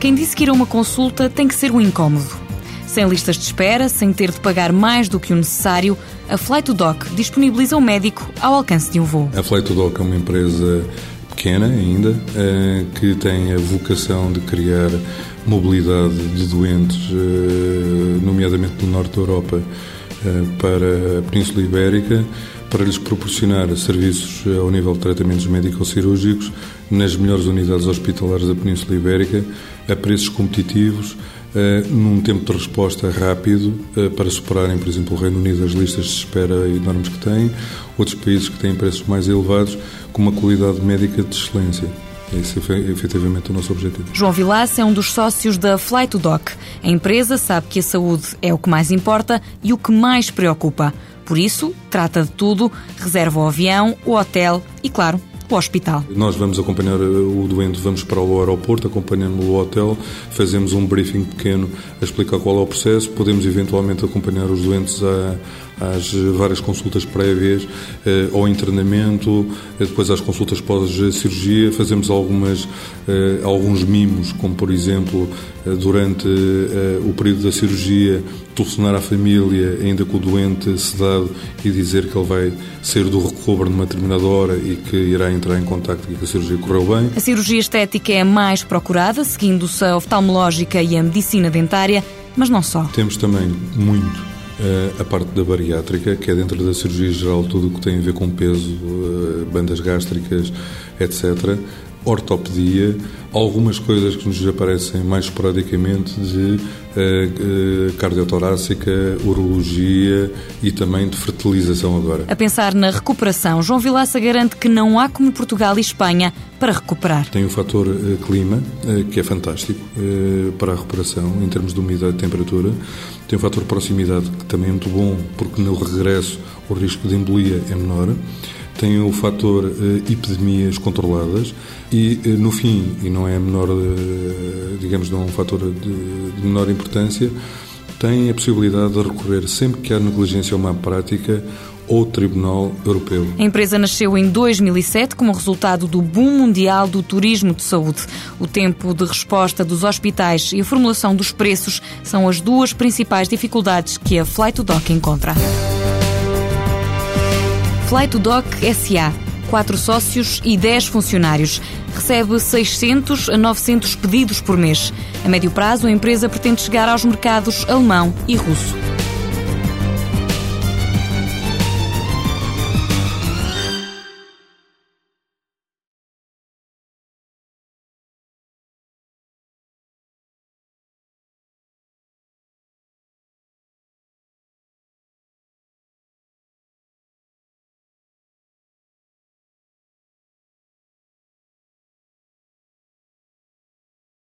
Quem disse que ir a uma consulta tem que ser um incómodo. Sem listas de espera, sem ter de pagar mais do que o necessário, a Flight Doc disponibiliza o médico ao alcance de um voo. A Flight Doc é uma empresa pequena ainda, eh, que tem a vocação de criar mobilidade de doentes, eh, nomeadamente do norte da Europa, para a Península Ibérica, para lhes proporcionar serviços ao nível de tratamentos médico-cirúrgicos nas melhores unidades hospitalares da Península Ibérica, a preços competitivos, num tempo de resposta rápido, para superarem, por exemplo, o Reino Unido as listas de espera enormes que têm, outros países que têm preços mais elevados, com uma qualidade médica de excelência. Esse é efetivamente o nosso objetivo. João Vilaça é um dos sócios da Fly to Doc. A empresa sabe que a saúde é o que mais importa e o que mais preocupa. Por isso, trata de tudo, reserva o avião, o hotel e, claro, o hospital. Nós vamos acompanhar o doente, vamos para o aeroporto, acompanhamos o hotel, fazemos um briefing pequeno a explicar qual é o processo, podemos eventualmente acompanhar os doentes a, às várias consultas prévias eh, ao internamento, eh, depois às consultas pós-cirurgia, fazemos algumas, eh, alguns mimos, como por exemplo, durante o período da cirurgia, telefonar à família, ainda com o doente sedado, e dizer que ele vai sair do recobro numa determinada hora e que irá entrar em contato e que a cirurgia correu bem. A cirurgia estética é a mais procurada, seguindo-se a oftalmológica e a medicina dentária, mas não só. Temos também muito a parte da bariátrica, que é dentro da cirurgia geral tudo o que tem a ver com peso, eh, bandas gástricas, etc. Ortopedia, algumas coisas que nos aparecem mais esporadicamente de uh, cardiotorácica, urologia e também de fertilização agora. A pensar na recuperação, João Vilaça garante que não há como Portugal e Espanha para recuperar. Tem o fator uh, clima, uh, que é fantástico para a recuperação em termos de umidade e temperatura. Tem o fator proximidade, que também é muito bom, porque no regresso o risco de embolia é menor tem o fator uh, epidemias controladas e, uh, no fim, e não é menor, uh, digamos, não é um fator de, de, menor importância, tem a possibilidade de recorrer sempre que há negligência ou má prática ao Tribunal Europeu. A empresa nasceu em 2007 como resultado do boom mundial do turismo de saúde. O tempo de resposta dos hospitais e a formulação dos preços são as duas principais dificuldades que a Flight to Doc encontra. To Doc SA. Quatro sócios e 10 funcionários. Recebe 600 a 900 pedidos por mês. A médio prazo, a empresa pretende chegar aos mercados alemão e russo.